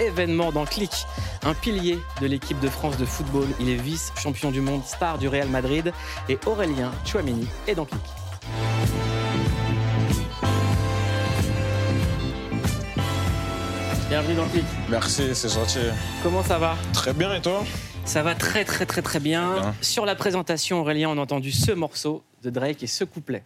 événement dans Click. Un pilier de l'équipe de France de football. Il est vice-champion du monde, star du Real Madrid. Et Aurélien Chouameni est dans Click. Bienvenue dans Click. Merci, c'est gentil. Comment ça va? Très bien, et toi? Ça va très très très très bien. Bien. Sur la présentation, Aurélien, on a entendu ce morceau de Drake et ce couplet.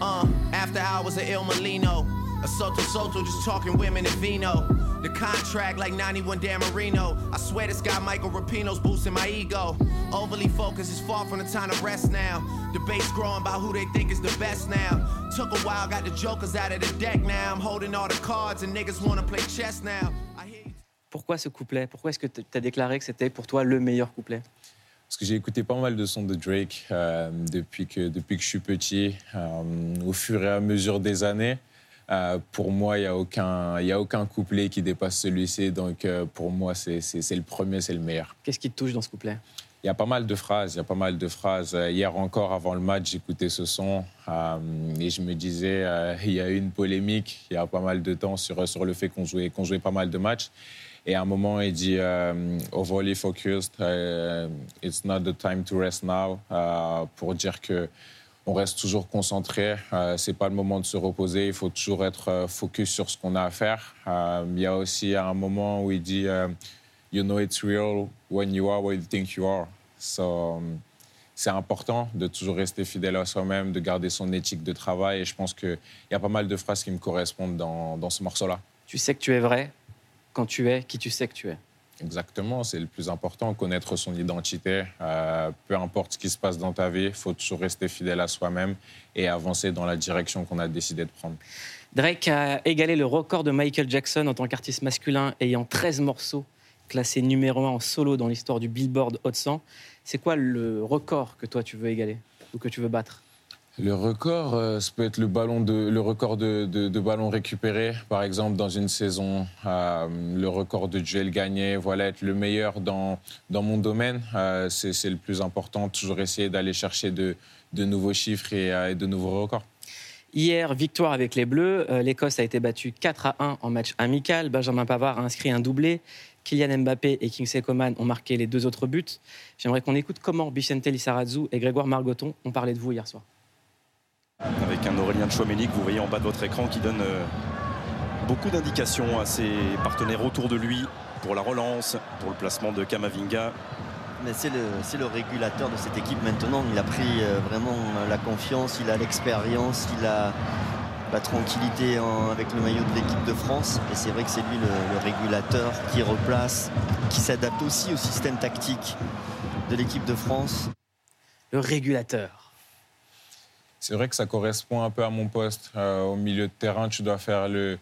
Uh, after hours at Il Molino. A Soto Soto just talking women and vino. The contract like 91 Dan Marino. I swear this guy Michael Rapino's boosting my ego. Overly focused is far from the time to rest now. Debates growing about who they think is the best now. Took a while, got the jokers out of the deck now. I'm holding all the cards and niggas wanna play chess now. Pourquoi ce couplet? Pourquoi est-ce que tu as déclaré que c'était pour toi le meilleur couplet? Parce que j'ai écouté pas mal de sons de Drake euh, depuis, que, depuis que je suis petit. Euh, au fur et à mesure des années, euh, pour moi, il n'y a, aucun- y a aucun couplet qui dépasse celui-ci. Donc euh, pour moi, c'est le premier, c'est le meilleur. Qu'est-ce qui te touche dans ce couplet? Il y a pas mal de phrases, il y a pas mal de phrases. Euh, Hier encore, avant le match, j'écoutais ce son euh, et je me disais, il y a eu une polémique il y a pas mal de temps sur, sur le fait qu'on jouait, qu'on jouait pas mal de matchs. Et à un moment, il dit, euh, overly focused, it's not the time to rest now, pour dire que on reste toujours concentré. Euh, c'est pas le moment de se reposer. Il faut toujours être euh, focus sur ce qu'on a à faire. Euh, il y a aussi un moment où il dit euh, You know it's real when you are where you think you are. So, um, c'est important de toujours rester fidèle à soi-même, de garder son éthique de travail. Et je pense qu'il y a pas mal de phrases qui me correspondent dans, dans ce morceau-là. Tu sais que tu es vrai quand tu es qui tu sais que tu es. Exactement, c'est le plus important, connaître son identité. Euh, peu importe ce qui se passe dans ta vie, il faut toujours rester fidèle à soi-même et avancer dans la direction qu'on a décidé de prendre. Drake a égalé le record de Michael Jackson en tant qu'artiste masculin ayant 13 morceaux classés numéro 1 en solo dans l'histoire du Billboard Hot 100. C'est quoi le record que toi tu veux égaler ou que tu veux battre? Le record, euh, ça peut être le, record de, ballons récupérés, par exemple, dans une saison. euh, le record de duels gagnés. Voilà, être le meilleur dans, mon domaine, euh, c'est le plus important. Toujours essayer d'aller chercher de, nouveaux chiffres et, de nouveaux records. Hier, victoire avec les Bleus. L'Écosse a été battue 4 à 1 en match amical. Benjamin Pavard a inscrit un doublé. Kylian Mbappé et Kingsley Coman ont marqué les deux autres buts. J'aimerais qu'on écoute comment Vicente Lizarazu et Grégoire Margoton ont parlé de vous hier soir. Avec un Aurélien Chouameni que vous voyez en bas de votre écran qui donne euh, beaucoup d'indications à ses partenaires autour de lui pour la relance, pour le placement de Kamavinga. Mais c'est le, c'est le régulateur de cette équipe maintenant. Il a pris euh, vraiment euh, la confiance, il a l'expérience, il a la tranquillité en- avec le maillot de l'équipe de France. Et c'est vrai que c'est lui le, le régulateur qui replace, qui s'adapte aussi au système tactique de l'équipe de France. Le régulateur. C'est vrai que ça correspond un peu à mon poste. Euh, au milieu de terrain, tu dois faire le,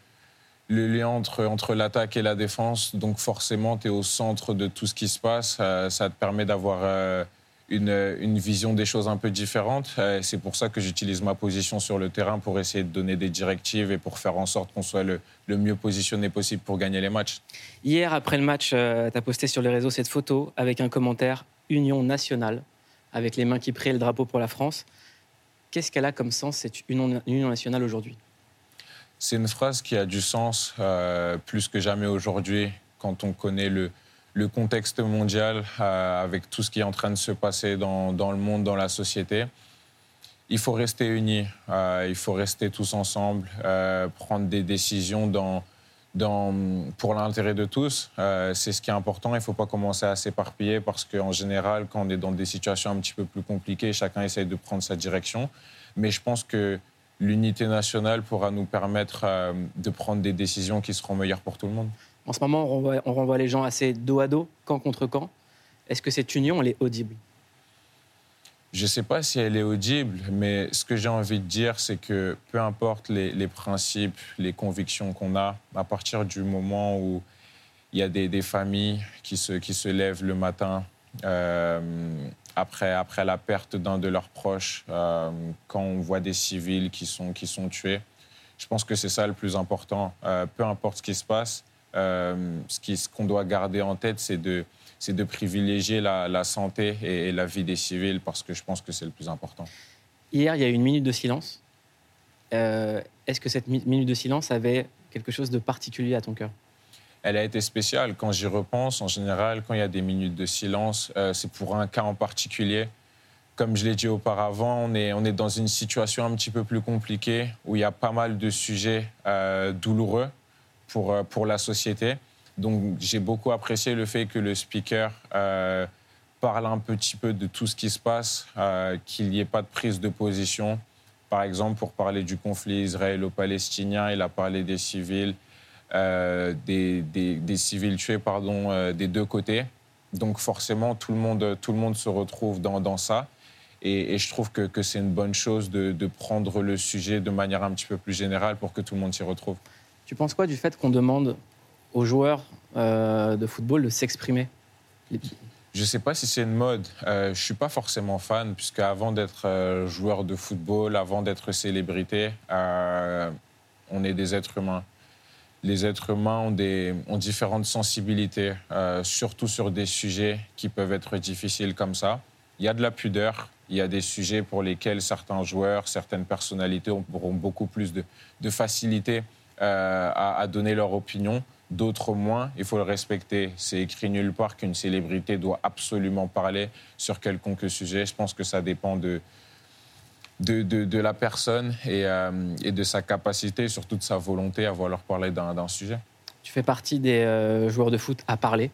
lien entre, l'attaque et la défense. Donc forcément, tu es au centre de tout ce qui se passe. Euh, ça te permet d'avoir euh, une, vision des choses un peu différente. C'est pour ça que j'utilise ma position sur le terrain pour essayer de donner des directives et pour faire en sorte qu'on soit le, mieux positionné possible pour gagner les matchs. Hier, après le match, tu as posté sur les réseaux cette photo avec un commentaire Union nationale, avec les mains qui prient le drapeau pour la France. Qu'est-ce qu'elle a comme sens, cette union, nationale aujourd'hui? C'est une phrase qui a du sens euh, plus que jamais aujourd'hui quand on connaît le, contexte mondial euh, avec tout ce qui est en train de se passer dans, le monde, dans la société. Il faut rester unis, euh, il faut rester tous ensemble, prendre des décisions dans, pour l'intérêt de tous. Euh, c'est ce qui est important. Il ne faut pas commencer à s'éparpiller parce qu'en général, quand on est dans des situations un petit peu plus compliquées, chacun essaye de prendre sa direction. Mais je pense que l'unité nationale pourra nous permettre euh, de prendre des décisions qui seront meilleures pour tout le monde. En ce moment, on renvoie, on renvoie les gens assez dos à dos, camp contre camp. Est-ce que cette union, elle est audible? Je ne sais pas si elle est audible, mais ce que j'ai envie de dire, c'est que peu importe les, principes, les convictions qu'on a, à partir du moment où il y a des, familles qui se, qui se lèvent le matin euh, après, après la perte d'un de leurs proches, euh, quand on voit des civils qui sont, qui sont tués, je pense que c'est ça le plus important. Euh, peu importe ce qui se passe, ce qu'on doit garder en tête, c'est de, c'est de privilégier la, la santé et, et la vie des civils parce que je pense que c'est le plus important. Hier, il y a eu une minute de silence. Euh, Est-ce que cette mi- minute de silence avait quelque chose de particulier à ton cœur? Elle a été spéciale. Quand j'y repense, en général, quand il y a des minutes de silence, euh, c'est pour un cas en particulier. Comme je l'ai dit auparavant, on est, on est dans une situation un petit peu plus compliquée où il y a pas mal de sujets euh, douloureux pour, pour la société. Donc j'ai beaucoup apprécié le fait que le speaker parle un petit peu de tout ce qui se passe, qu'il n'y ait pas de prise de position. Par exemple, pour parler du conflit israélo-palestinien, il a parlé des civils, euh, des, civils tués pardon, euh, des deux côtés. Donc forcément, tout le monde, tout le monde se retrouve dans, dans ça. Et, je trouve que, que c'est une bonne chose de, de, prendre le sujet de manière un petit peu plus générale pour que tout le monde s'y retrouve. Tu penses quoi du fait qu'on demande aux joueurs euh, de football de s'exprimer je ne sais pas si c'est une mode. je ne suis pas forcément fan, puisque avant d'être joueur de football, avant d'être célébrité, on est des êtres humains les êtres humains ont, des, ont différentes sensibilités, euh, surtout sur des sujets qui peuvent être difficiles comme ça. Il y a de la pudeur, il y a des sujets pour lesquels certains joueurs, certaines personnalités auront beaucoup plus de, facilité euh, à, à, donner leur opinion, d'autres moins. Il faut le respecter. C'est écrit nulle part qu'une célébrité doit absolument parler sur quelconque sujet. Je pense que ça dépend de, de, la personne euh, et, de sa capacité, surtout de sa volonté à vouloir parler d'un sujet. Tu fais partie des euh, joueurs de foot à parler.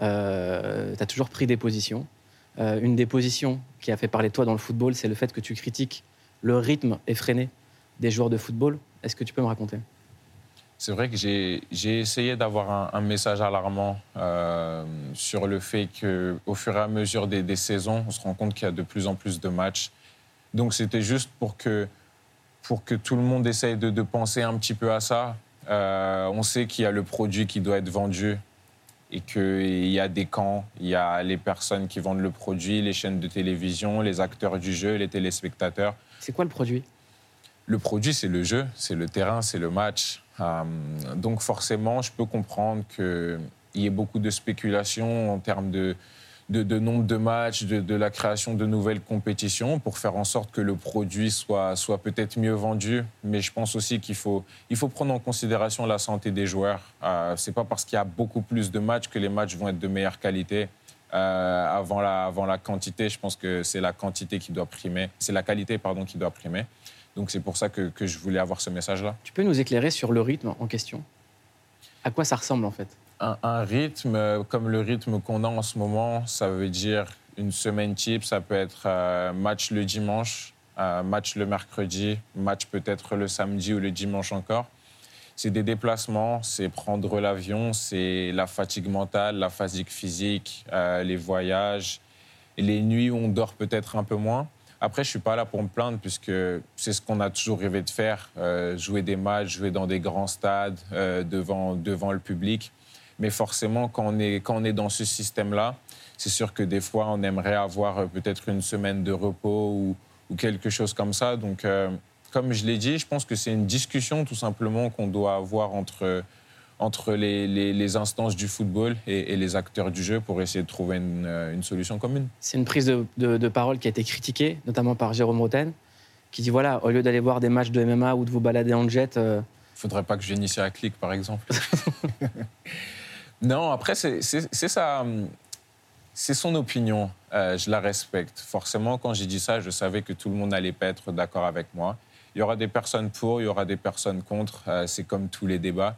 Euh, tu as toujours pris des positions. une des positions qui a fait parler de toi dans le football, c'est le fait que tu critiques le rythme effréné des joueurs de football. Est-ce que tu peux me raconter? C'est vrai que j'ai essayé d'avoir un, message alarmant sur le fait qu'au fur et à mesure des, des saisons, on se rend compte qu'il y a de plus en plus de matchs donc c'était juste pour que, pour que tout le monde essaye de, penser un petit peu à ça. Euh, on sait qu'il y a le produit qui doit être vendu et qu'il y a des camps, il y a les personnes qui vendent le produit, les chaînes de télévision, les acteurs du jeu, les téléspectateurs. C'est quoi le produit? Le produit, c'est le jeu, c'est le terrain, c'est le match. Euh, donc forcément, je peux comprendre qu'il y ait beaucoup de spéculation en termes de, nombre de matchs, de, la création de nouvelles compétitions pour faire en sorte que le produit soit, soit peut-être mieux vendu. Mais je pense aussi qu'il faut, il faut prendre en considération la santé des joueurs. Euh, Ce n'est pas parce qu'il y a beaucoup plus de matchs que les matchs vont être de meilleure qualité. Euh, avant, la, avant la quantité, je pense que c'est la quantité qui doit primer. C'est la qualité, pardon, qui doit primer. Donc c'est pour ça que, que je voulais avoir ce message-là. Tu peux nous éclairer sur le rythme en question? À quoi ça ressemble en fait? Un, rythme euh, comme le rythme qu'on a en ce moment, ça veut dire une semaine type, ça peut être euh, match le dimanche, euh, match le mercredi, match peut-être le samedi ou le dimanche encore. C'est des déplacements, c'est prendre l'avion, c'est la fatigue mentale, la fatigue physique, les voyages, les nuits où on dort peut-être un peu moins. Après, je suis pas là pour me plaindre puisque c'est ce qu'on a toujours rêvé de faire, jouer des matchs, jouer dans des grands stades devant, devant le public. Mais forcément, quand on est, quand on est dans ce système-là, c'est sûr que des fois, on aimerait avoir euh, peut-être une semaine de repos ou, quelque chose comme ça. Donc, euh, comme je l'ai dit, je pense que c'est une discussion tout simplement qu'on doit avoir entre, entre les, les, instances du football et, les acteurs du jeu pour essayer de trouver une, euh, une solution commune. C'est une prise de, de, parole qui a été critiquée, notamment par Jérôme Roten, qui dit voilà, au lieu d'aller voir des matchs de MMA ou de vous balader en jet. Il ne faudrait pas que ici à Click, par exemple. Non, après, c'est ça. C'est son opinion. Euh, je la respecte. Forcément, quand j'ai dit ça, je savais que tout le monde n'allait pas être d'accord avec moi. Il y aura des personnes pour, il y aura des personnes contre. Euh, c'est comme tous les débats.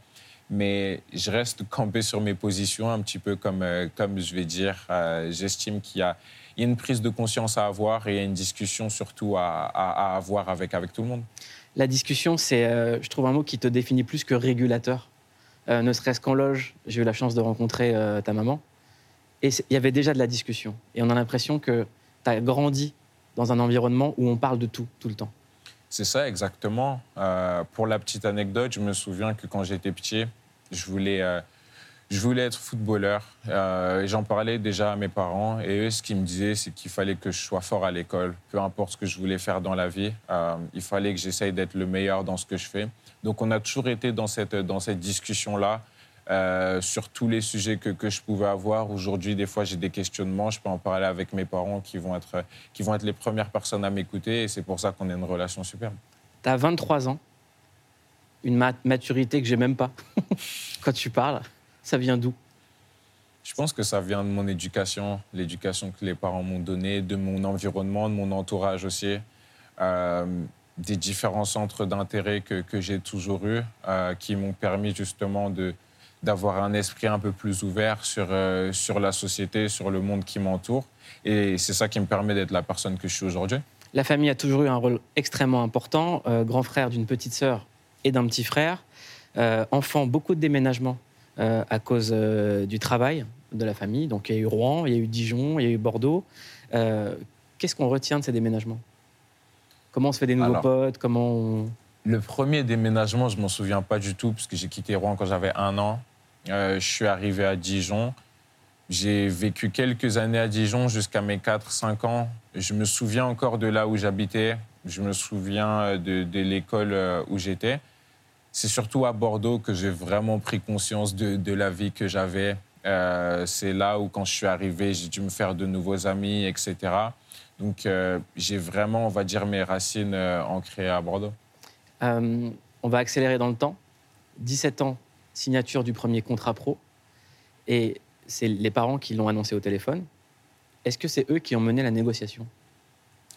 Mais je reste campé sur mes positions, un petit peu comme, euh, comme je vais dire. J'estime qu'il y, a une prise de conscience à avoir et une discussion surtout à, avoir avec, avec tout le monde. La discussion, c'est, je trouve, un mot qui te définit plus que régulateur. Euh, ne serait-ce qu'en loge, j'ai eu la chance de rencontrer euh, ta maman. Et il y avait déjà de la discussion. Et on a l'impression que tu as grandi dans un environnement où on parle de tout, tout le temps. C'est ça, exactement. Euh, pour la petite anecdote, je me souviens que quand j'étais petit, je voulais, je voulais être footballeur. et j'en parlais déjà à mes parents. Et eux, ce qu'ils me disaient, c'est qu'il fallait que je sois fort à l'école. Peu importe ce que je voulais faire dans la vie, il fallait que j'essaye d'être le meilleur dans ce que je fais. Donc on a toujours été dans cette, dans cette discussion-là. Euh, sur tous les sujets que, que je pouvais avoir. Aujourd'hui, des fois, j'ai des questionnements. Je peux en parler avec mes parents qui vont être, qui vont être les premières personnes à m'écouter. Et c'est pour ça qu'on a une relation superbe. Tu as 23 ans, une maturité que j'ai même pas quand tu parles. Ça vient d'où? Je pense que ça vient de mon éducation, l'éducation que les parents m'ont donnée, de mon environnement, de mon entourage aussi, euh, des différents centres d'intérêt que, que j'ai toujours eus, euh, qui m'ont permis justement de d'avoir un esprit un peu plus ouvert sur, euh, sur la société, sur le monde qui m'entoure. Et c'est ça qui me permet d'être la personne que je suis aujourd'hui. La famille a toujours eu un rôle extrêmement important. Euh, grand frère d'une petite sœur et d'un petit frère. Euh, enfant, beaucoup de déménagements à cause du travail de la famille. Donc il y a eu Rouen, il y a eu Dijon, il y a eu Bordeaux. Qu'est-ce qu'on retient de ces déménagements? Comment on se fait des nouveaux Alors. potes? Comment on... Le premier déménagement, je m'en souviens pas du tout, parce que j'ai quitté Rouen quand j'avais un an. Euh, je suis arrivé à Dijon. J'ai vécu quelques années à Dijon jusqu'à mes 4-5 ans. Je me souviens encore de là où j'habitais. Je me souviens euh, de, l'école euh, où j'étais. C'est surtout à Bordeaux que j'ai vraiment pris conscience de, la vie que j'avais. C'est là où, quand je suis arrivé, j'ai dû me faire de nouveaux amis, etc. Donc, j'ai vraiment, on va dire, mes racines ancrées à Bordeaux. On va accélérer dans le temps. 17 ans, signature du premier contrat pro. Et c'est les parents qui l'ont annoncé au téléphone. Est-ce que c'est eux qui ont mené la négociation?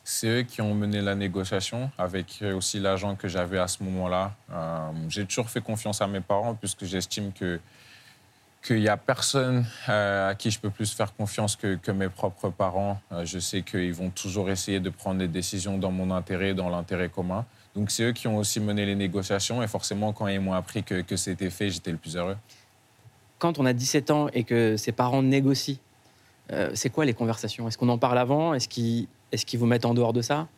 C'est eux qui ont mené la négociation avec aussi l'agent que j'avais à ce moment-là. Euh, j'ai toujours fait confiance à mes parents puisque j'estime que qu'il n'y a personne euh, à qui je peux plus faire confiance que, que mes propres parents. Euh, je sais qu'ils vont toujours essayer de prendre des décisions dans mon intérêt, dans l'intérêt commun. Donc c'est eux qui ont aussi mené les négociations et forcément quand ils m'ont appris que, que c'était fait, j'étais le plus heureux. Quand on a 17 ans et que ses parents négocient, euh, c'est quoi les conversations? Est-ce qu'on en parle avant? Est-ce qu'ils est vous mettent en dehors de ça?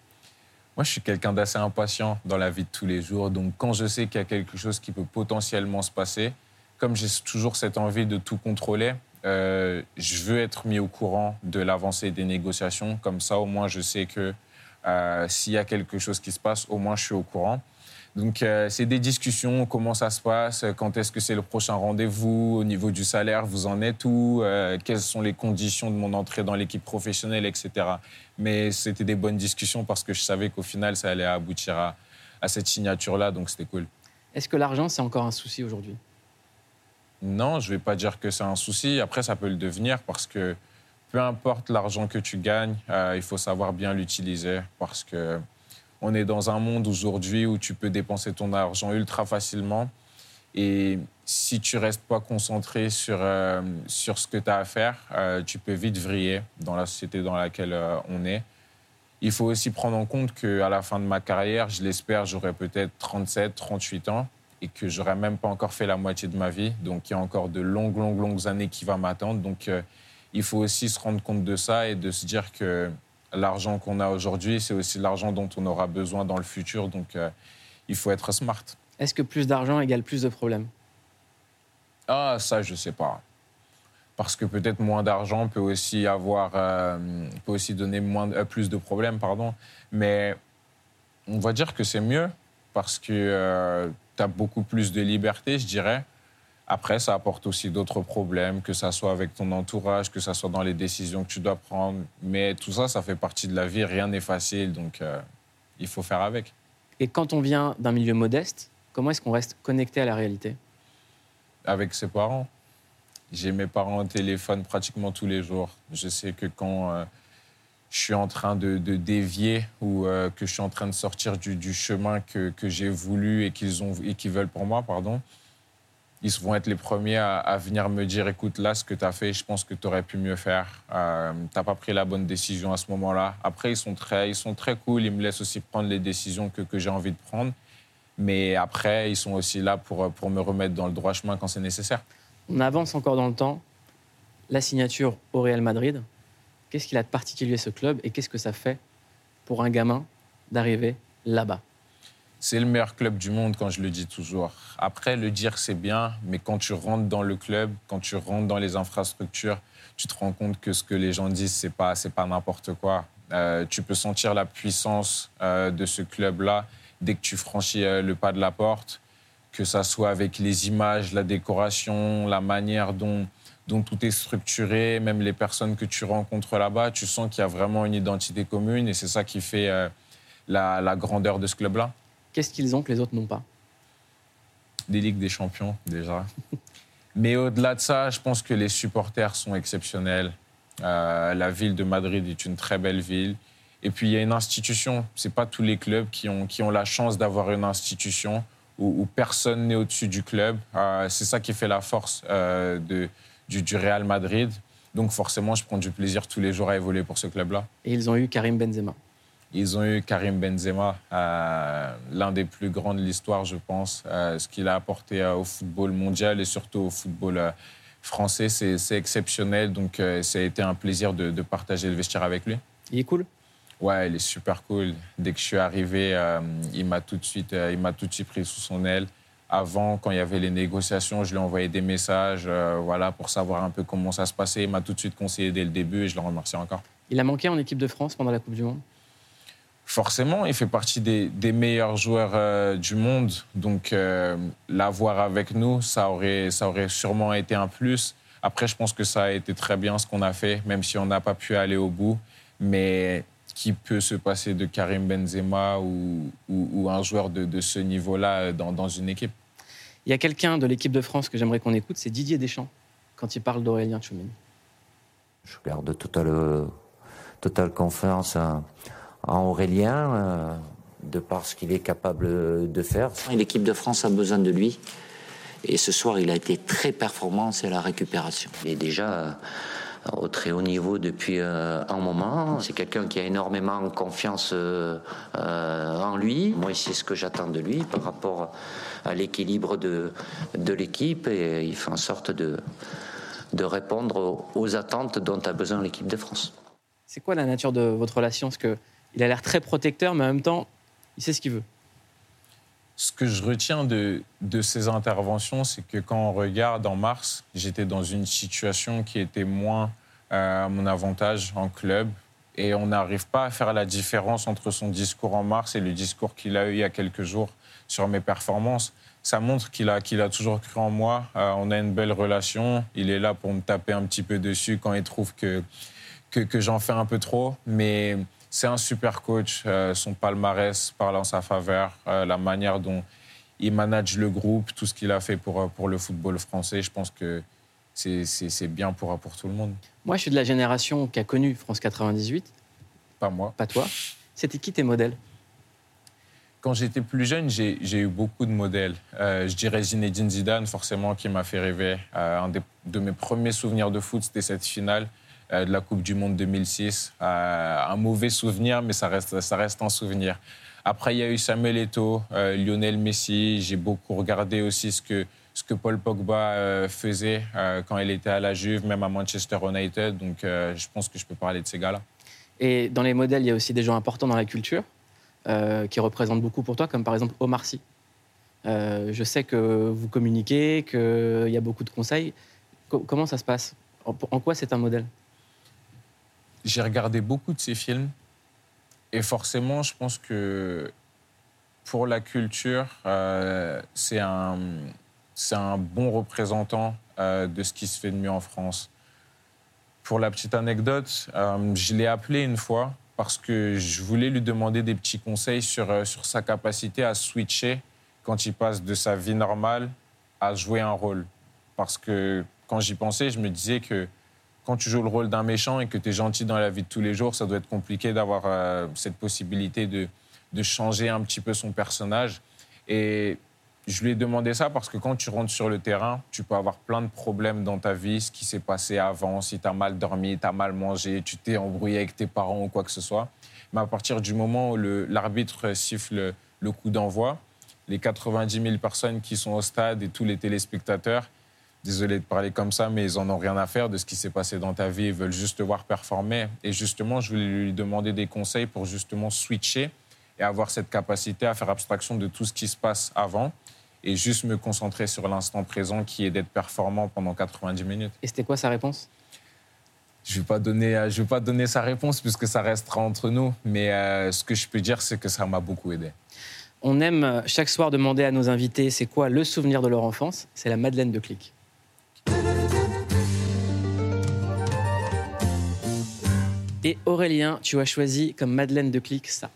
Moi, je suis quelqu'un d'assez impatient dans la vie de tous les jours. Donc, quand je sais qu'il y a quelque chose qui peut potentiellement se passer, comme j'ai toujours cette envie de tout contrôler, euh, je veux être mis au courant de l'avancée des négociations. Comme ça, au moins, je sais que s'il y a quelque chose qui se passe, au moins, je suis au courant. Donc, euh, c'est des discussions, comment ça se passe, quand est-ce que c'est le prochain rendez-vous, au niveau du salaire, vous en êtes où, euh, quelles sont les conditions de mon entrée dans l'équipe professionnelle, etc. Mais c'était des bonnes discussions parce que je savais qu'au final, ça allait aboutir à, à cette signature-là, donc c'était cool. Est-ce que l'argent, c'est encore un souci aujourd'hui? Non, je ne vais pas dire que c'est un souci. Après, ça peut le devenir parce que peu importe l'argent que tu gagnes, euh, il faut savoir bien l'utiliser parce que on est dans un monde aujourd'hui où tu peux dépenser ton argent ultra facilement. Et si tu restes pas concentré sur, euh, sur ce que tu as à faire, euh, tu peux vite vriller dans la société dans laquelle on est. Il faut aussi prendre en compte qu'à la fin de ma carrière, je l'espère, j'aurai peut-être 37, 38 ans et que j'aurai même pas encore fait la moitié de ma vie. Donc il y a encore de longues, longues, longues années qui vont m'attendre. Donc il faut aussi se rendre compte de ça et de se dire que l'argent qu'on a aujourd'hui, c'est aussi l'argent dont on aura besoin dans le futur. Donc euh, il faut être smart. Est-ce que plus d'argent égale plus de problèmes? Ah, ça, je sais pas. Parce que peut-être moins d'argent peut aussi avoir, euh, peut aussi donner moins, euh, plus de problèmes, pardon. Mais on va dire que c'est mieux parce que tu as beaucoup plus de liberté, je dirais. Après, ça apporte aussi d'autres problèmes, que ça soit avec ton entourage, que ça soit dans les décisions que tu dois prendre. Mais tout ça, ça fait partie de la vie. Rien n'est facile, donc euh, il faut faire avec. Et quand on vient d'un milieu modeste, comment est-ce qu'on reste connecté à la réalité? Avec ses parents. J'ai mes parents au téléphone pratiquement tous les jours. Je sais que quand euh, je suis en train de, de dévier ou euh, que je suis en train de sortir du, du chemin que, que j'ai voulu et qu'ils ont et qu'ils veulent pour moi, pardon, ils vont être les premiers à, venir me dire écoute, là, ce que tu as fait, je pense que tu aurais pu mieux faire. Euh, tu n'as pas pris la bonne décision à ce moment-là. Après, ils sont, très, ils sont très cool. Ils me laissent aussi prendre les décisions que, que j'ai envie de prendre. Mais après, ils sont aussi là pour, pour me remettre dans le droit chemin quand c'est nécessaire. On avance encore dans le temps. La signature au Real Madrid, qu'est-ce qu'il a de particulier ce club et qu'est-ce que ça fait pour un gamin d'arriver là-bas? C'est le meilleur club du monde quand je le dis toujours. Après, le dire, c'est bien, mais quand tu rentres dans le club, quand tu rentres dans les infrastructures, tu te rends compte que ce que les gens disent, c'est pas, c'est pas n'importe quoi. Euh, tu peux sentir la puissance euh, de ce club-là dès que tu franchis euh, le pas de la porte, que ça soit avec les images, la décoration, la manière dont, dont tout est structuré, même les personnes que tu rencontres là-bas, tu sens qu'il y a vraiment une identité commune et c'est ça qui fait la grandeur de ce club-là. Qu'est-ce qu'ils ont que les autres n'ont pas? Des Ligues des Champions, déjà. Mais au-delà de ça, je pense que les supporters sont exceptionnels. Euh, la ville de Madrid est une très belle ville. Et puis il y a une institution. C'est pas tous les clubs qui ont, qui ont la chance d'avoir une institution où, personne n'est au-dessus du club. Euh, c'est ça qui fait la force euh, de, du, du, Real Madrid. Donc forcément, je prends du plaisir tous les jours à évoluer pour ce club-là. Et ils ont eu Karim Benzema. Ils ont eu Karim Benzema, euh, l'un des plus grands de l'histoire, je pense. ce qu'il a apporté au football mondial et surtout au football français, c'est exceptionnel. Donc ça a été un plaisir de, de partager le vestiaire avec lui. Il est cool Ouais, il est super cool. Dès que je suis arrivé, euh, il m'a tout de suite, euh, il tout de suite pris sous son aile. Avant, quand il y avait les négociations, je lui ai envoyé des messages, euh, voilà, pour savoir un peu comment ça se passait. Il m'a tout de suite conseillé dès le début et je le remercie encore. Il a manqué en équipe de France pendant la Coupe du Monde? Forcément, il fait partie des, des meilleurs joueurs du monde. Donc, l'avoir avec nous, ça aurait, ça aurait sûrement été un plus. Après, je pense que ça a été très bien ce qu'on a fait, même si on n'a pas pu aller au bout. Mais qui peut se passer de Karim Benzema ou, ou, un joueur de, de ce niveau-là dans, dans, une équipe? Il y a quelqu'un de l'équipe de France que j'aimerais qu'on écoute, c'est Didier Deschamps, quand il parle d'Aurélien Tchouameni. Je garde totale, totale confiance en Aurélien, euh, de par ce qu'il est capable de faire. L'équipe de France a besoin de lui. Et ce soir, il a été très performant, c'est la récupération. Il est déjà au très haut niveau depuis euh, un moment. C'est quelqu'un qui a énormément confiance euh, euh, en lui. Moi, c'est ce que j'attends de lui par rapport à l'équilibre de, de l'équipe et il fait en sorte de, de répondre aux attentes dont a besoin l'équipe de France. C'est quoi la nature de votre relation? Parce qu'il a l'air très protecteur, mais en même temps, il sait ce qu'il veut. Ce que je retiens de, de ces interventions, c'est que quand on regarde en mars, j'étais dans une situation qui était moins euh, à mon avantage en club. Et on n'arrive pas à faire la différence entre son discours en mars et le discours qu'il a eu il y a quelques jours sur mes performances. Ça montre qu'il a, qu'il a toujours cru en moi. Euh, on a une belle relation. Il est là pour me taper un petit peu dessus quand il trouve que, que, que j'en fais un peu trop. Mais c'est un super coach. Euh, son palmarès parle en sa faveur. Euh, la manière dont il manage le groupe, tout ce qu'il a fait pour, pour le football français, je pense que c'est bien pour, pour tout le monde. Moi, je suis de la génération qui a connu France 98. Pas moi. Pas toi. C'était qui tes modèles? Quand j'étais plus jeune, j'ai eu beaucoup de modèles. Euh, je dirais Zinedine Zidane, forcément, qui m'a fait rêver. un de mes premiers souvenirs de foot, c'était cette finale euh, de la Coupe du Monde 2006. Euh, un mauvais souvenir, mais ça reste, un souvenir. Après, il y a eu Samuel Eto'o, euh, Lionel Messi. J'ai beaucoup regardé aussi ce que Paul Pogba faisait quand il était à la Juve, même à Manchester United. Donc, je pense que je peux parler de ces gars-là. Et dans les modèles, il y a aussi des gens importants dans la culture qui représentent beaucoup pour toi, comme par exemple Omar Sy. je sais que vous communiquez, qu'il y a beaucoup de conseils. comment ça se passe? En quoi c'est un modèle? J'ai regardé beaucoup de ces films et forcément, je pense que pour la culture, euh, c'est un, un bon représentant euh, de ce qui se fait de mieux en France. Pour la petite anecdote, euh, je l'ai appelé une fois parce que je voulais lui demander des petits conseils sur, sur sa capacité à switcher quand il passe de sa vie normale à jouer un rôle. Parce que quand j'y pensais, je me disais que quand tu joues le rôle d'un méchant et que tu es gentil dans la vie de tous les jours, ça doit être compliqué d'avoir euh, cette possibilité de, de, changer un petit peu son personnage. Et je lui ai demandé ça parce que quand tu rentres sur le terrain, tu peux avoir plein de problèmes dans ta vie, ce qui s'est passé avant, si tu as mal dormi, tu as mal mangé, tu t'es embrouillé avec tes parents ou quoi que ce soit. Mais à partir du moment où l'arbitre siffle le coup d'envoi, les 90 000 personnes qui sont au stade et tous les téléspectateurs, désolé de parler comme ça, mais ils en ont rien à faire de ce qui s'est passé dans ta vie. Ils veulent juste te voir performer. Et justement, je voulais lui demander des conseils pour justement switcher et avoir cette capacité à faire abstraction de tout ce qui se passe avant et juste me concentrer sur l'instant présent qui est d'être performant pendant 90 minutes. Et c'était quoi sa réponse? Je ne vais, pas donner, vais pas donner sa réponse puisque ça restera entre nous, mais euh, ce que je peux dire, c'est que ça m'a beaucoup aidé. On aime chaque soir demander à nos invités c'est quoi le souvenir de leur enfance? C'est la Madeleine de Clic. Et Aurélien, tu as choisi comme Madeleine de Clic ça.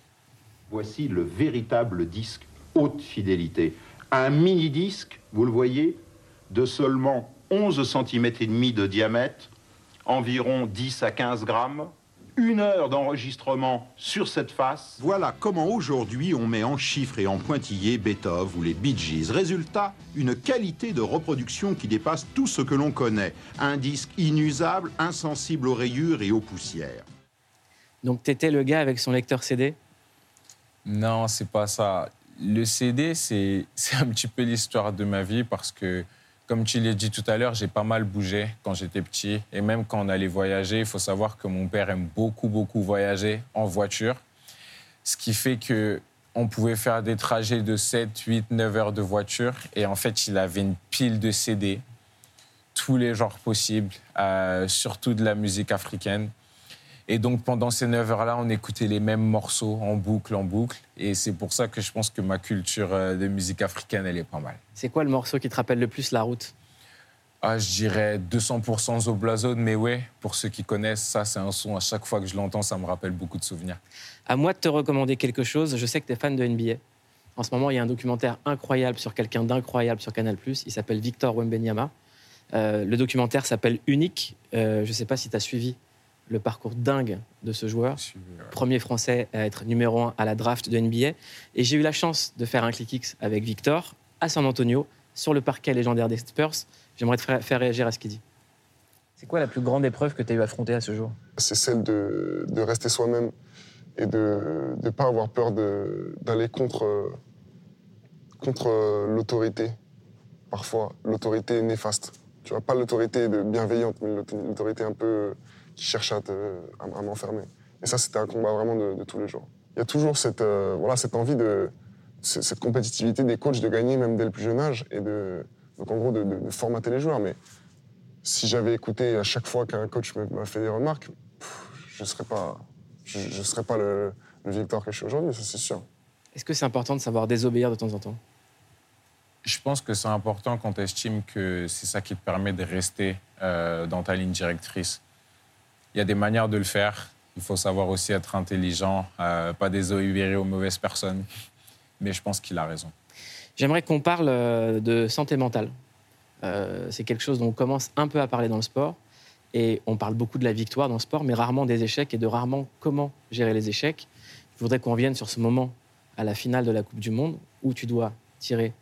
Voici le véritable disque haute fidélité. Un mini-disque, vous le voyez, de seulement 11 cm et demi de diamètre, environ 10 à 15 grammes. Une heure d'enregistrement sur cette face. Voilà comment aujourd'hui on met en chiffres et en pointillés Beethoven ou les Bee Gees. Résultat, une qualité de reproduction qui dépasse tout ce que l'on connaît. Un disque inusable, insensible aux rayures et aux poussières. Donc, tu étais le gars avec son lecteur CD Non, c'est pas ça. Le CD, c'est c'est un petit peu l'histoire de ma vie parce que, comme tu l'as dit tout à l'heure, j'ai pas mal bougé quand j'étais petit. Et même quand on allait voyager, il faut savoir que mon père aime beaucoup, beaucoup voyager en voiture. Ce qui fait que on pouvait faire des trajets de 7, 8, 9 heures de voiture. Et en fait, il avait une pile de CD, tous les genres possibles, euh, surtout de la musique africaine. Et donc, pendant ces 9 heures-là, on écoutait les mêmes morceaux en boucle, en boucle. Et c'est pour ça que je pense que ma culture euh, de musique africaine, elle est pas mal. C'est quoi le morceau qui te rappelle le plus la route? Ah, je dirais 200% Zoblazone, mais ouais, pour ceux qui connaissent, ça, c'est un son, à chaque fois que je l'entends, ça me rappelle beaucoup de souvenirs. À moi de te recommander quelque chose. Je sais que tu es fan de NBA. En ce moment, il y a un documentaire incroyable sur quelqu'un d'incroyable sur Canal+. Il s'appelle Victor Wembanyama. Euh, le documentaire s'appelle Unique. Euh, je ne sais pas si tu as suivi le parcours dingue de ce joueur. Premier Français à être numéro un à la draft de NBA. Et j'ai eu la chance de faire un click X avec Victor à San Antonio, sur le parquet légendaire des Spurs. J'aimerais te faire- réagir à ce qu'il dit. C'est quoi la plus grande épreuve que tu as eu à affronter à ce jour? C'est celle de, de rester soi-même et de ne pas avoir peur d'aller contre, contre euh, l'autorité. Parfois, l'autorité néfaste. Tu vois, pas l'autorité de bienveillante, mais l'auto- l'autorité un peu qui cherche à, te- à- à m'enfermer. Et ça, c'était un combat vraiment de, de tous les jours. Il y a toujours cette, euh, voilà, cette envie de. ce- Cette compétitivité des coachs de gagner même dès le plus jeune âge et de, donc en gros de, de- de formater les joueurs. Mais si j'avais écouté à chaque fois qu'un coach me- m'a fait des remarques, pff, je ne serais pas, je, je serais pas le, le Victor que je suis aujourd'hui, ça c'est sûr. Est-ce que c'est important de savoir désobéir de temps en temps? Je pense que c'est important quand tu estimes que c'est ça qui te permet de rester euh, dans ta ligne directrice. Il y a des manières de le faire. Il faut savoir aussi être intelligent, euh, pas désobéir aux mauvaises personnes. Mais je pense qu'il a raison. J'aimerais qu'on parle euh, de santé mentale. Euh, c'est quelque chose dont on commence un peu à parler dans le sport. Et on parle beaucoup de la victoire dans le sport, mais rarement des échecs et de rarement comment gérer les échecs. Je voudrais qu'on revienne sur ce moment à la finale de la Coupe du Monde où tu dois tirer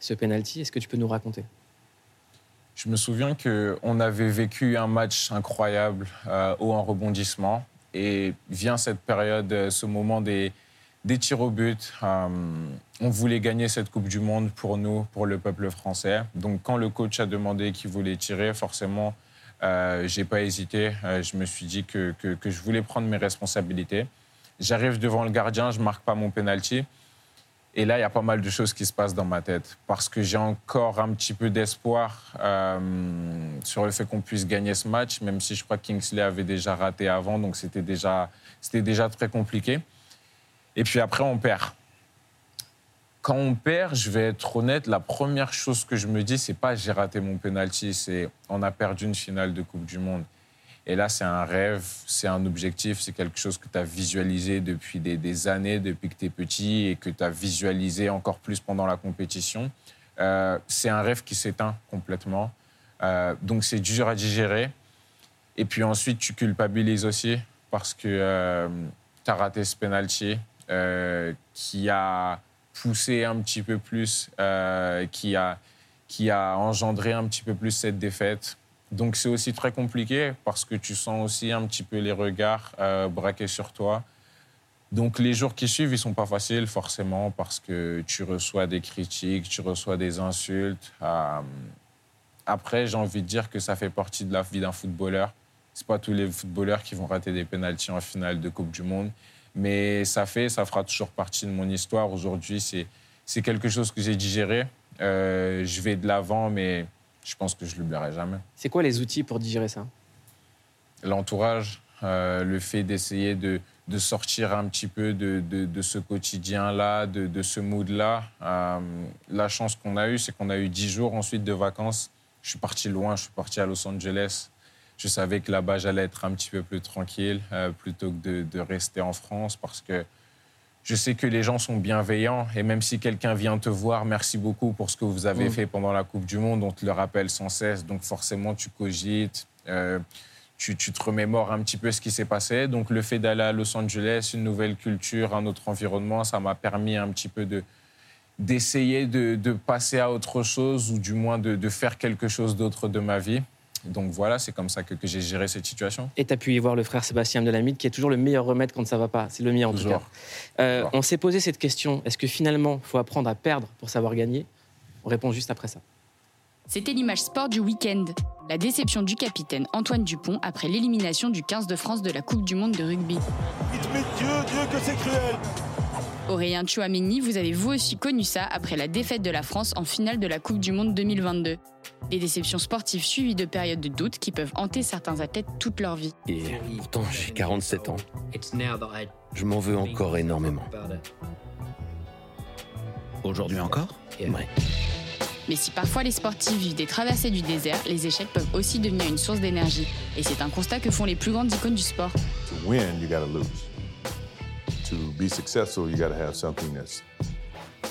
ce penalty. Est-ce que tu peux nous raconter? Je me souviens qu'on avait vécu un match incroyable, euh, haut en rebondissement. Et vient cette période, euh, ce moment des, des tirs au but. euh, on voulait gagner cette Coupe du Monde pour nous, pour le peuple français. Donc quand le coach a demandé qu'il voulait tirer, forcément, euh, j'ai pas hésité. Euh, je me suis dit que, que, que je voulais prendre mes responsabilités. J'arrive devant le gardien, je marque pas mon penalty. Et là, il y a pas mal de choses qui se passent dans ma tête parce que j'ai encore un petit peu d'espoir euh, sur le fait qu'on puisse gagner ce match, même si je crois que Kingsley avait déjà raté avant, donc c'était déjà, c'était déjà très compliqué. Et puis après, on perd. Quand on perd, je vais être honnête, la première chose que je me dis, c'est pas j'ai raté mon penalty, c'est on a perdu une finale de Coupe du Monde. Et là, c'est un rêve, c'est un objectif, c'est quelque chose que tu as visualisé depuis des, années, depuis que tu es petit et que tu as visualisé encore plus pendant la compétition. Euh, c'est un rêve qui s'éteint complètement. Euh, donc, c'est dur à digérer. Et puis ensuite, tu culpabilises aussi parce que tu as raté ce penalty euh, qui a poussé un petit peu plus, euh, qui, a, qui a engendré un petit peu plus cette défaite. Donc c'est aussi très compliqué parce que tu sens aussi un petit peu les regards euh, braqués sur toi. Donc les jours qui suivent, ils sont pas faciles forcément parce que tu reçois des critiques, tu reçois des insultes. Euh, après, j'ai envie de dire que ça fait partie de la vie d'un footballeur. C'est pas tous les footballeurs qui vont rater des pénaltys en finale de Coupe du Monde, mais ça fait, ça fera toujours partie de mon histoire. Aujourd'hui, c'est c'est quelque chose que j'ai digéré. Euh, je vais de l'avant, mais je pense que je l'oublierai jamais. C'est quoi les outils pour digérer ça? L'entourage, euh, le fait d'essayer de, de sortir un petit peu de, de, de ce quotidien-là, de, de ce mood-là. Euh, la chance qu'on a eue, c'est qu'on a eu dix jours ensuite de vacances. Je suis parti loin, je suis parti à Los Angeles. Je savais que là-bas, j'allais être un petit peu plus tranquille euh, plutôt que de, de rester en France parce que je sais que les gens sont bienveillants et même si quelqu'un vient te voir, merci beaucoup pour ce que vous avez Mm. fait pendant la Coupe du Monde, on te le rappelle sans cesse. Donc forcément, tu cogites, euh, tu, tu te remémores un petit peu ce qui s'est passé. Donc le fait d'aller à Los Angeles, une nouvelle culture, un autre environnement, ça m'a permis un petit peu de d'essayer de, de passer à autre chose ou du moins de, de faire quelque chose d'autre de ma vie. Donc voilà, c'est comme ça que, que j'ai géré cette situation. Et tu as pu y voir le frère Sébastien Abdelhamid, qui est toujours le meilleur remède quand ça va pas. C'est le mien en tout Toujours. cas. Euh, on s'est posé cette question est-ce que finalement, il faut apprendre à perdre pour savoir gagner? On répond juste après ça. C'était l'image sport du week-end. La déception du capitaine Antoine Dupont après l'élimination du 15 de France de la Coupe du Monde de rugby. Mais Dieu, Dieu, que c'est cruel Aurélien Chouameni, vous avez vous aussi connu ça après la défaite de la France en finale de la Coupe du Monde 2022. Des déceptions sportives suivies de périodes de doute qui peuvent hanter certains athlètes toute leur vie. Et pourtant, j'ai 47 ans. Je m'en veux encore énormément. Aujourd'hui encore Ouais. Mais si parfois les sportifs vivent des traversées du désert, les échecs peuvent aussi devenir une source d'énergie. Et c'est un constat que font les plus grandes icônes du sport. To win, you gotta lose. To be successful, you gotta have something that's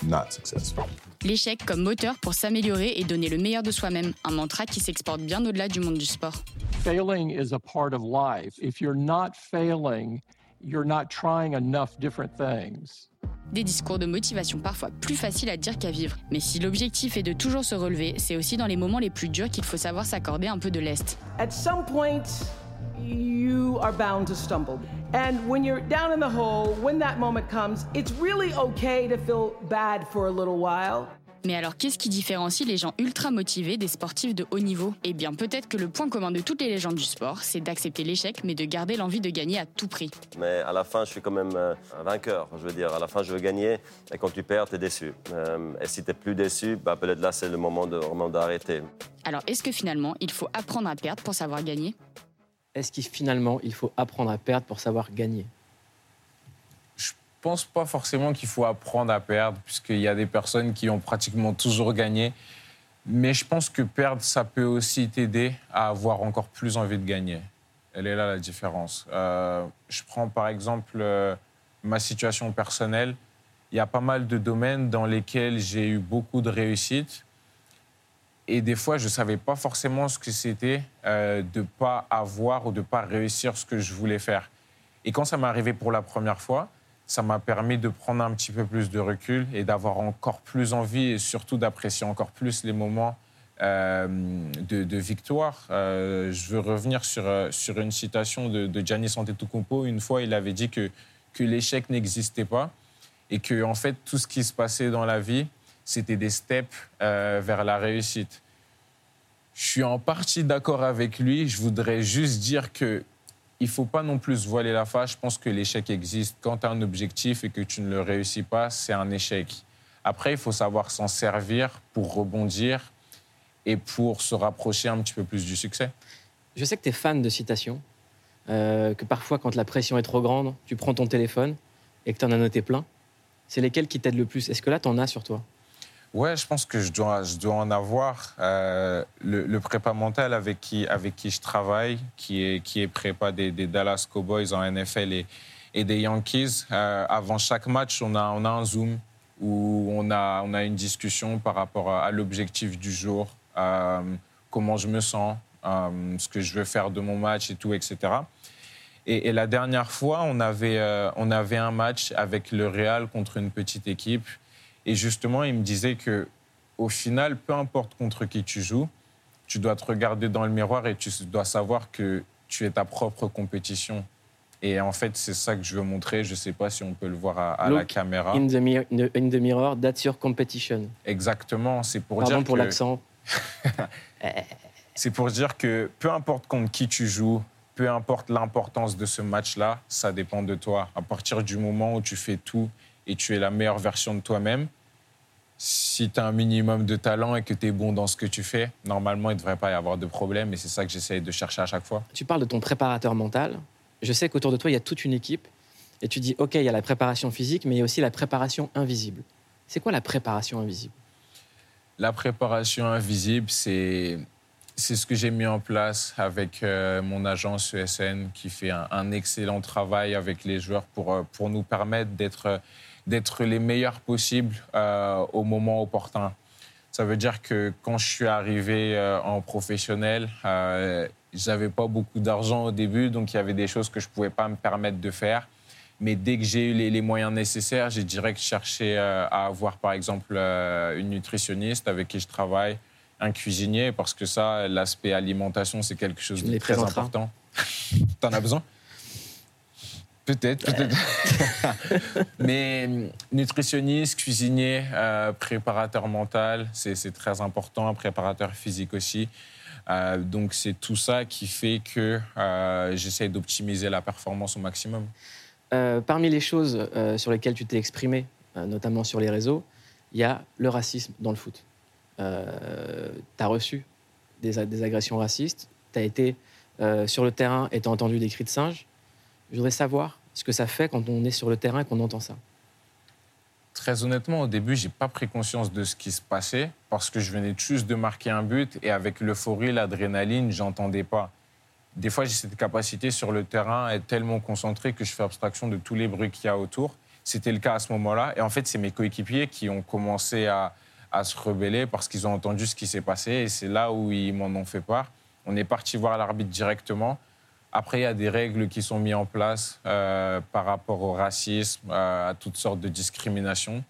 not successful. L'échec comme moteur pour s'améliorer et donner le meilleur de soi-même, un mantra qui s'exporte bien au-delà du monde du sport. Failing is a part of life. If you're not failing, you're not trying enough different things. Des discours de motivation parfois plus faciles à dire qu'à vivre. Mais si l'objectif est de toujours se relever, c'est aussi dans les moments les plus durs qu'il faut savoir s'accorder un peu de lest. At some point, you are bound to stumble. And when you're down in the hole, when that moment comes, it's really okay to feel bad for a little while. Mais alors, qu'est-ce qui différencie les gens ultra motivés des sportifs de haut niveau? Eh bien, peut-être que le point commun de toutes les légendes du sport, c'est d'accepter l'échec, mais de garder l'envie de gagner à tout prix. Mais à la fin, je suis quand même euh, un vainqueur. Je veux dire, à la fin, je veux gagner. Et quand tu perds, tu es déçu. Euh, et si tu n'es plus déçu, bah, peut-être là, c'est le moment de vraiment d'arrêter. Alors, est-ce que finalement, il faut apprendre à perdre pour savoir gagner? Est-ce qu'il finalement, il faut apprendre à perdre pour savoir gagner? Je pense pas forcément qu'il faut apprendre à perdre, puisqu'il y a des personnes qui ont pratiquement toujours gagné. Mais je pense que perdre, ça peut aussi t'aider à avoir encore plus envie de gagner. Elle est là la différence. Euh, je prends par exemple euh, ma situation personnelle. Il y a pas mal de domaines dans lesquels j'ai eu beaucoup de réussite. Et des fois, je ne savais pas forcément ce que c'était euh, de ne pas avoir ou de ne pas réussir ce que je voulais faire. Et quand ça m'est arrivé pour la première fois, ça m'a permis de prendre un petit peu plus de recul et d'avoir encore plus envie et surtout d'apprécier encore plus les moments euh, de, victoire. Euh, je veux revenir sur, sur une citation de, de Giannis Antetokounmpo. Une fois, il avait dit que, que l'échec n'existait pas et que en fait tout ce qui se passait dans la vie, c'était des steps euh, vers la réussite. Je suis en partie d'accord avec lui. Je voudrais juste dire que il faut pas non plus voiler la face. Je pense que l'échec existe. Quand tu as un objectif et que tu ne le réussis pas, c'est un échec. Après, il faut savoir s'en servir pour rebondir et pour se rapprocher un petit peu plus du succès. Je sais que tu es fan de citations, euh, que parfois, quand la pression est trop grande, tu prends ton téléphone et que tu en as noté plein. C'est lesquels qui t'aident le plus? Est-ce que là, tu en as sur toi? Ouais, je pense que je dois, je dois en avoir. Euh, le, le, prépa mental avec qui, avec qui je travaille, qui est, qui est prépa des, des Dallas Cowboys en NFL et, et des Yankees, euh, avant chaque match, on a, on a un Zoom où on a, on a une discussion par rapport à, l'objectif du jour, euh, comment je me sens, euh, ce que je veux faire de mon match et tout, etc. Et, et la dernière fois, on avait, euh, on avait un match avec le Real contre une petite équipe. Et justement, il me disait que au final, peu importe contre qui tu joues, tu dois te regarder dans le miroir et tu dois savoir que tu es ta propre compétition. Et en fait, c'est ça que je veux montrer. Je ne sais pas si on peut le voir à, à la caméra. In the, mir in the mirror, that's your competition. Exactement. C'est pour Pardon dire pour que... l'accent. c'est pour dire que peu importe contre qui tu joues, peu importe l'importance de ce match-là, ça dépend de toi. À partir du moment où tu fais tout et tu es la meilleure version de toi-même, si tu as un minimum de talent et que tu es bon dans ce que tu fais, normalement, il ne devrait pas y avoir de problème. Et c'est ça que j'essaye de chercher à chaque fois. Tu parles de ton préparateur mental. Je sais qu'autour de toi, il y a toute une équipe. Et tu dis, OK, il y a la préparation physique, mais il y a aussi la préparation invisible. C'est quoi la préparation invisible? La préparation invisible, c'est c'est ce que j'ai mis en place avec euh, mon agence ESN qui fait un, excellent travail avec les joueurs pour, euh, pour nous permettre d'être, d'être les meilleurs possibles euh, au moment opportun. Ça veut dire que quand je suis arrivé en professionnel, j'avais pas beaucoup d'argent au début, donc il y avait des choses que je pouvais pas me permettre de faire. Mais dès que j'ai eu les, les, moyens nécessaires, j'ai direct cherché à avoir, par exemple, une nutritionniste avec qui je travaille, un cuisinier parce que ça, l'aspect alimentation, c'est quelque chose de très important. T'en as besoin? Peut-être, peut-être. Mais nutritionniste, cuisinier, euh, préparateur mental, c'est très important, préparateur physique aussi. Euh, donc c'est tout ça qui fait que euh, j'essaie d'optimiser la performance au maximum. parmi les choses sur lesquelles tu t'es exprimé, notamment sur les réseaux, il y a le racisme dans le foot. Euh, tu as reçu des, agressions racistes, tu as été euh, sur le terrain et tu as entendu des cris de singe. Je voudrais savoir ce que ça fait quand on est sur le terrain et qu'on entend ça. Très honnêtement, au début, j'ai pas pris conscience de ce qui se passait parce que je venais juste de marquer un but et avec l'euphorie, l'adrénaline, j'entendais pas. Des fois, j'ai cette capacité sur le terrain à être tellement concentré que je fais abstraction de tous les bruits qu'il y a autour. C'était le cas à ce moment-là. Et en fait, c'est mes coéquipiers qui ont commencé à, à se rebeller parce qu'ils ont entendu ce qui s'est passé et c'est là où ils m'en ont fait part. On est parti voir l'arbitre directement. Après, il y a des règles qui sont mises en place euh, par rapport au racisme, euh, à toutes sortes de discriminations.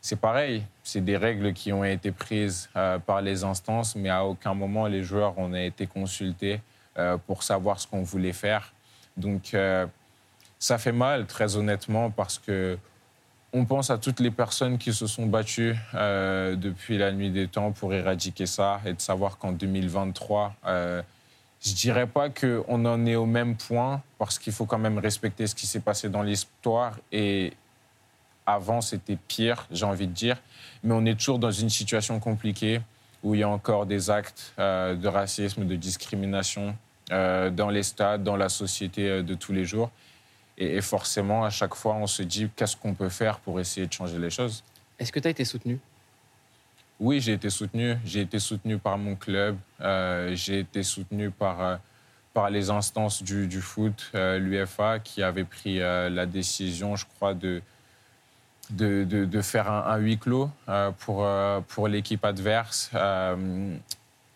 C'est pareil, c'est des règles qui ont été prises euh, par les instances, mais à aucun moment les joueurs ont été consultés pour savoir ce qu'on voulait faire. Donc, ça fait mal, très honnêtement, parce que on pense à toutes les personnes qui se sont battues depuis la nuit des temps pour éradiquer ça et de savoir qu'en 2023, euh, je dirais pas qu'on en est au même point parce qu'il faut quand même respecter ce qui s'est passé dans l'histoire et avant c'était pire, j'ai envie de dire, mais on est toujours dans une situation compliquée où il y a encore des actes euh, de racisme, de discrimination euh, dans les stades, dans la société de tous les jours. Et, forcément, à chaque fois, on se dit qu'est-ce qu'on peut faire pour essayer de changer les choses? Est-ce que tu as été soutenu? Oui, j'ai été soutenu. J'ai été soutenu par mon club. Euh, j'ai été soutenu par, euh, par les instances du, foot, euh, l'UFA, qui avait pris la décision, je crois, de, de, de, faire un, huis clos pour, pour l'équipe adverse.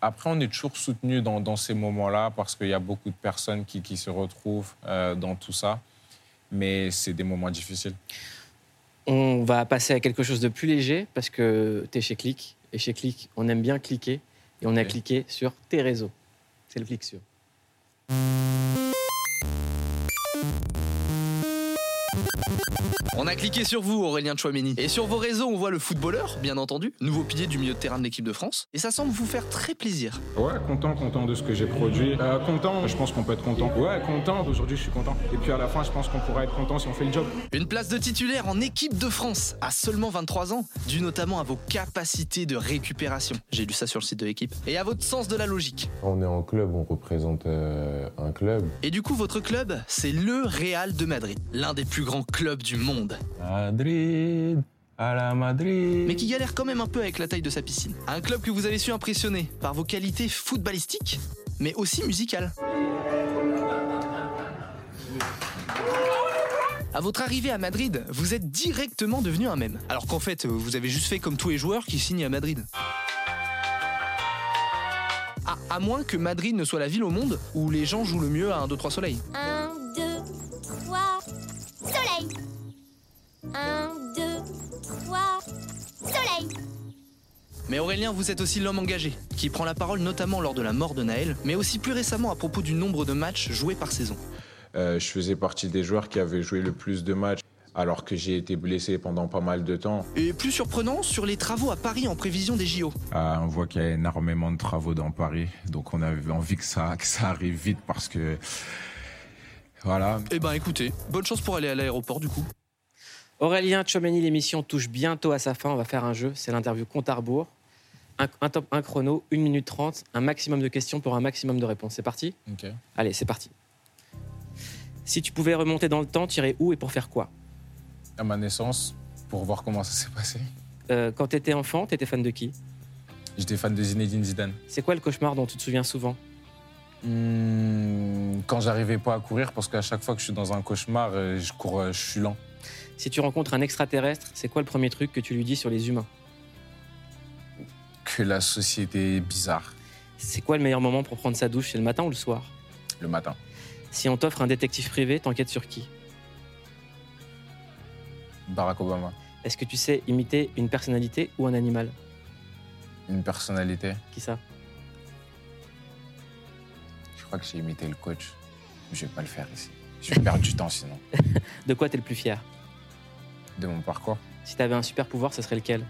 Après, on est toujours soutenu dans, dans ces moments-là parce qu'il y a beaucoup de personnes qui, qui se retrouvent dans tout ça mais c'est des moments difficiles. On va passer à quelque chose de plus léger parce que tu es chez Click. Et chez Click, on aime bien cliquer. Et on a cliqué sur tes réseaux. C'est le clic sur. On a cliqué sur vous, Aurélien Chouameni. Et sur vos réseaux, on voit le footballeur, bien entendu, nouveau pilier du milieu de terrain de l'équipe de France. Et ça semble vous faire très plaisir. Ouais, content, content de ce que j'ai produit. Euh, content, je pense qu'on peut être content. Ouais, content, aujourd'hui je suis content. Et puis à la fin, je pense qu'on pourra être content si on fait le job. Une place de titulaire en équipe de France à seulement 23 ans, dû notamment à vos capacités de récupération. J'ai lu ça sur le site de l'équipe. Et à votre sens de la logique. On est en club, on représente euh, un club. Et du coup, votre club, c'est le Real de Madrid, l'un des plus grands clubs du monde. Madrid, à la Madrid. Mais qui galère quand même un peu avec la taille de sa piscine. Un club que vous avez su impressionner par vos qualités footballistiques, mais aussi musicales. À votre arrivée à Madrid, vous êtes directement devenu un mème. Alors qu'en fait, vous avez juste fait comme tous les joueurs qui signent à Madrid. À, à moins que Madrid ne soit la ville au monde où les gens jouent le mieux à 1, 2, 3 soleil. 1, 2, 3, soleil 1, 2, 3, soleil mais Aurélien, vous êtes aussi l'homme engagé, qui prend la parole notamment lors de la mort de Naël, mais aussi plus récemment à propos du nombre de matchs joués par saison. Euh, je faisais partie des joueurs qui avaient joué le plus de matchs alors que j'ai été blessé pendant pas mal de temps. Et plus surprenant, sur les travaux à Paris en prévision des JO. Ah, on voit qu'il y a énormément de travaux dans Paris, donc on avait envie que ça, que ça arrive vite parce que... Voilà. Eh ben écoutez, bonne chance pour aller à l'aéroport du coup. Aurélien Tchomeni, l'émission touche bientôt à sa fin. On va faire un jeu, c'est l'interview compte à rebours. Un, top, un chrono, 1 minute 30, un maximum de questions pour un maximum de réponses. C'est parti? Allez, c'est parti. Si tu pouvais remonter dans le temps, tirer où et pour faire quoi? À ma naissance, pour voir comment ça s'est passé. Euh, quand tu étais enfant, tu étais fan de qui? J'étais fan de Zinedine Zidane. C'est quoi le cauchemar dont tu te souviens souvent? Hmm, quand j'arrivais pas à courir, parce qu'à chaque fois que je suis dans un cauchemar, euh, je cours, euh, je suis lent. Si tu rencontres un extraterrestre, c'est quoi le premier truc que tu lui dis sur les humains? Que la société est bizarre. C'est quoi le meilleur moment pour prendre sa douche? C'est le matin ou le soir? Le matin. Si on t'offre un détective privé, t'enquêtes sur qui? Barack Obama. Est-ce que tu sais imiter une personnalité ou un animal? Une personnalité. Qui ça? Je crois que j'ai imité le coach. Je vais pas le faire ici. Je vais perdre du temps sinon. De quoi t'es le plus fier? De mon parcours. Si t'avais un super pouvoir, ce serait lequel?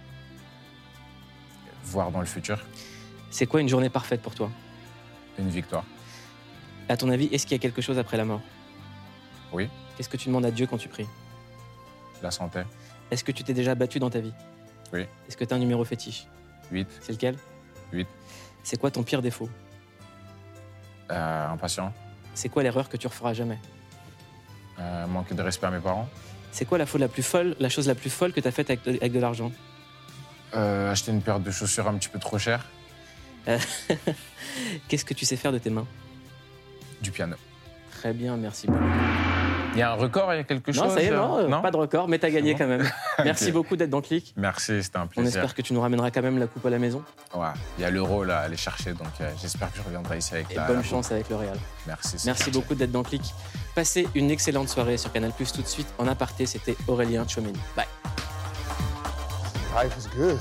Voir dans le futur. C'est quoi une journée parfaite pour toi? Une victoire. À ton avis, est-ce qu'il y a quelque chose après la mort? Oui. Qu'est-ce que tu demandes à Dieu quand tu pries? La santé. Est-ce que tu t'es déjà battu dans ta vie? Oui. Est-ce que t'as un numéro fétiche? 8. C'est lequel? 8. C'est quoi ton pire défaut? Euh, impatient. C'est quoi l'erreur que tu referas jamais? Euh, manquer de respect à mes parents. C'est quoi la, faute la plus folle, la chose la plus folle que t'as faite avec, avec de l'argent Euh, acheter une paire de chaussures un petit peu trop chère. Euh, Qu'est-ce que tu sais faire de tes mains? Du piano. Très bien, merci beaucoup. Il y a un record, il y a quelque chose Non, ça y est, non, euh, pas de record, mais t'as gagné quand même. Merci beaucoup d'être dans Click. Merci, c'était un On plaisir. espère que tu nous ramèneras quand même la coupe à la maison. Ouais, il y a l'euro là à aller chercher, donc euh, j'espère que je reviendrai ici avec Et la. bonne la chance coupe. avec le Real. Merci. Merci gentil. beaucoup d'être dans Click. Passez une excellente soirée sur Canal Plus tout de suite. En aparté, c'était Aurélien Tchouameni. Bye. Life is good.